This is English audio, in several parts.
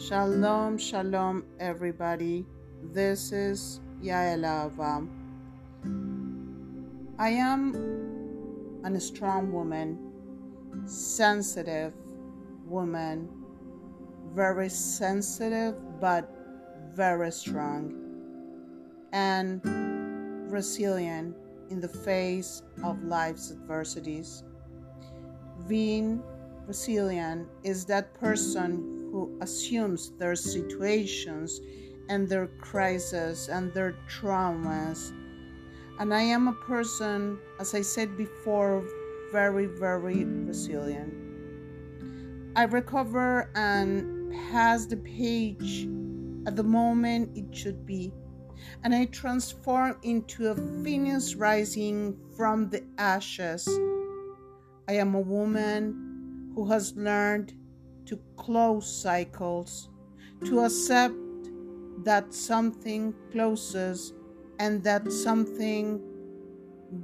Shalom, shalom, everybody. This is Yaelava. I am a strong woman, sensitive woman, very sensitive but very strong, and resilient in the face of life's adversities. Being resilient is that person who assumes their situations and their crises and their traumas. And I am a person, as I said before, very, very resilient. I recover and pass the page at the moment it should be, and I transform into a phoenix rising from the ashes. I am a woman who has learned to close cycles, to accept that something closes and that something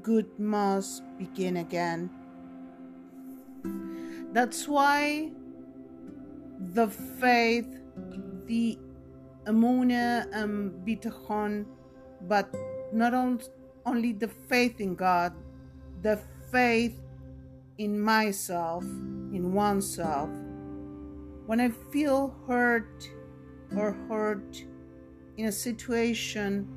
good must begin again. That's why the faith, the amuna and bitachon, but not only the faith in God, the faith in myself, in oneself, when I feel hurt or hurt in a situation,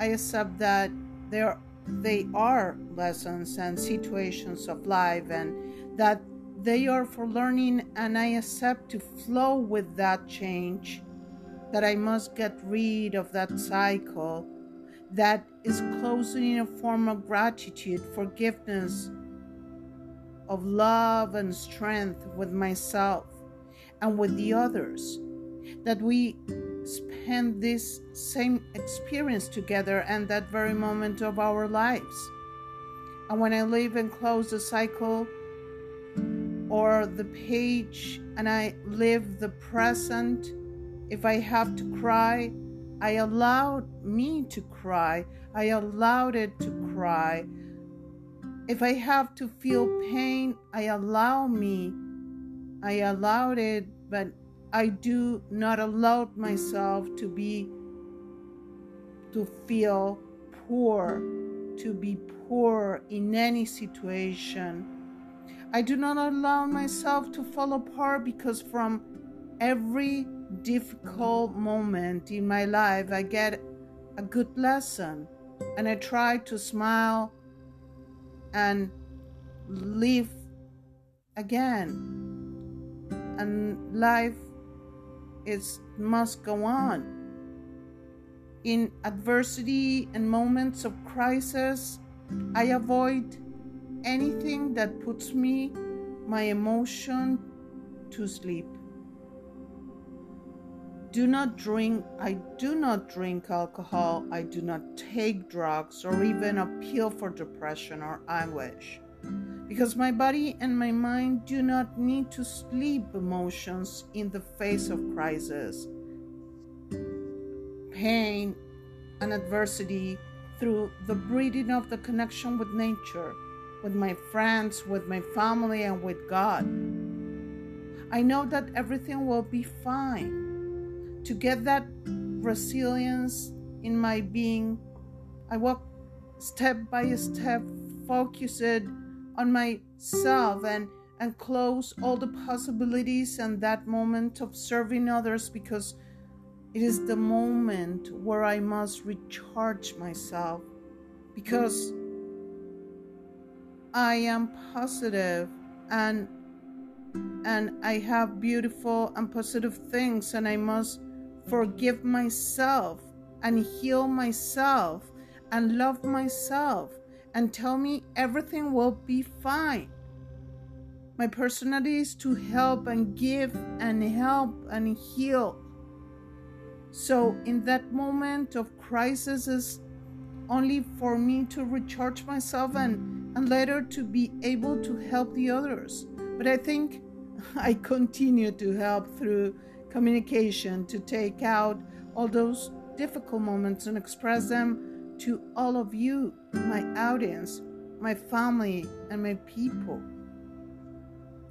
I accept that there they are lessons and situations of life and that they are for learning and I accept to flow with that change that I must get rid of that cycle that is closing in a form of gratitude, forgiveness, of love and strength with myself and with the others. That we spend this same experience together and that very moment of our lives. And when I leave and close the cycle or the page and I live the present, if I have to cry, I allowed me to cry. I allowed it to cry. If I have to feel pain, I allow me I allowed it, but I do not allow myself to be, to feel poor, to be poor in any situation. I do not allow myself to fall apart because from every difficult moment in my life, I get a good lesson and I try to smile and live again and life is must go on. In adversity and moments of crisis, I avoid anything that puts me, my emotion, to sleep. Do not drink, I do not drink alcohol, I do not take drugs or even a pill for depression or anguish because my body and my mind do not need to sleep emotions in the face of crisis, pain, and adversity through the breathing of the connection with nature, with my friends, with my family, and with God. I know that everything will be fine. To get that resilience in my being, I walk step by step, focused on myself and and close all the possibilities and that moment of serving others because it is the moment where I must recharge myself because I am positive and and I have beautiful and positive things and I must forgive myself and heal myself and love myself and tell me everything will be fine. My personality is to help and give and help and heal. So, in that moment of crisis, is only for me to recharge myself and, and later to be able to help the others. But I think I continue to help through communication to take out all those difficult moments and express them to all of you, my audience, my family, and my people.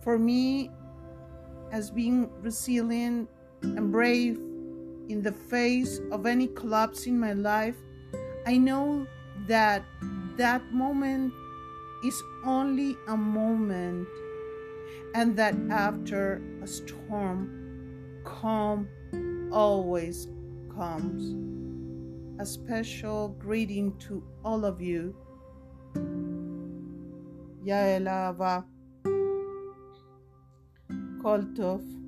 For me, as being resilient and brave in the face of any collapse in my life, I know that that moment is only a moment and that after a storm, calm always comes. A special greeting to all of you. Yaelava Koltov